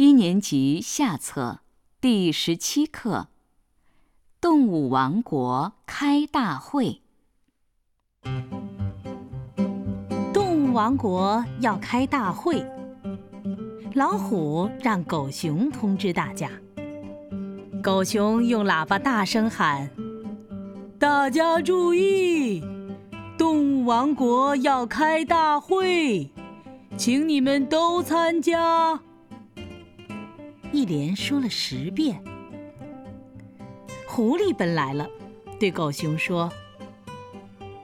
一年级下册第十七课《动物王国开大会》。动物王国要开大会，老虎让狗熊通知大家。狗熊用喇叭大声喊：“大家注意，动物王国要开大会，请你们都参加。”一连说了十遍。狐狸奔来了，对狗熊说：“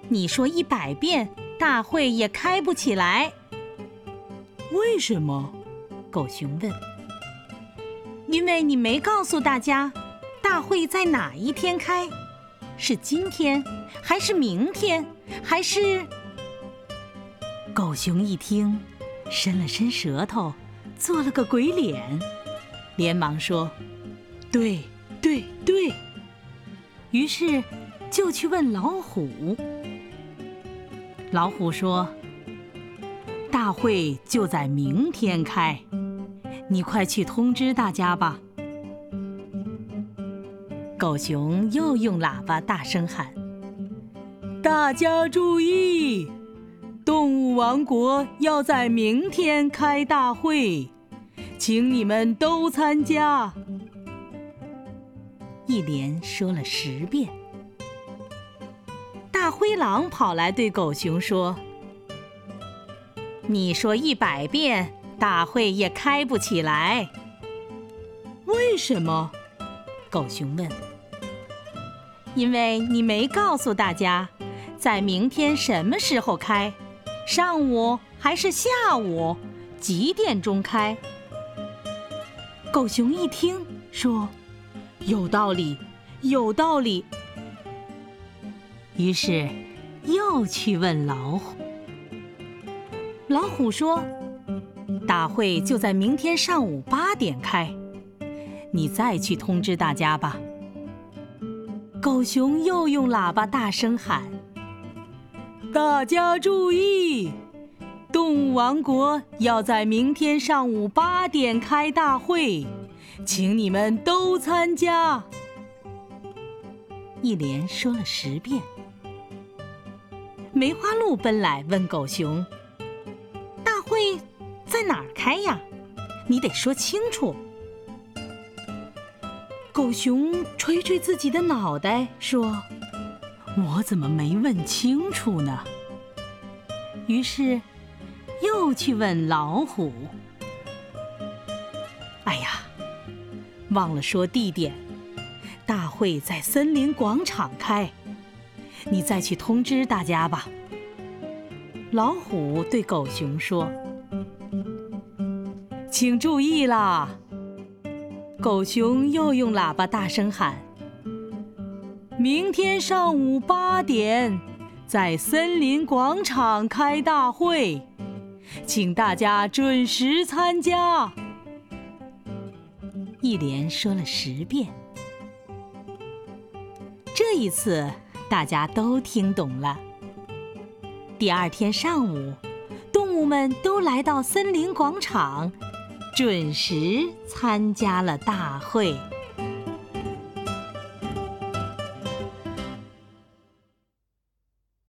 你说一百遍，大会也开不起来。”为什么？狗熊问。因为你没告诉大家，大会在哪一天开？是今天，还是明天，还是……狗熊一听，伸了伸舌头，做了个鬼脸。连忙说：“对，对，对。”于是就去问老虎。老虎说：“大会就在明天开，你快去通知大家吧。”狗熊又用喇叭大声喊：“大家注意，动物王国要在明天开大会。”请你们都参加！一连说了十遍。大灰狼跑来对狗熊说：“你说一百遍，大会也开不起来。为什么？”狗熊问。“因为你没告诉大家，在明天什么时候开，上午还是下午，几点钟开？”狗熊一听，说：“有道理，有道理。”于是又去问老虎。老虎说：“大会就在明天上午八点开，你再去通知大家吧。”狗熊又用喇叭大声喊：“大家注意！”王国要在明天上午八点开大会，请你们都参加。一连说了十遍。梅花鹿奔来问狗熊：“大会在哪儿开呀？你得说清楚。”狗熊捶捶自己的脑袋说：“我怎么没问清楚呢？”于是。又去问老虎。哎呀，忘了说地点，大会在森林广场开，你再去通知大家吧。老虎对狗熊说：“请注意啦！”狗熊又用喇叭大声喊：“明天上午八点，在森林广场开大会。”请大家准时参加。一连说了十遍，这一次大家都听懂了。第二天上午，动物们都来到森林广场，准时参加了大会。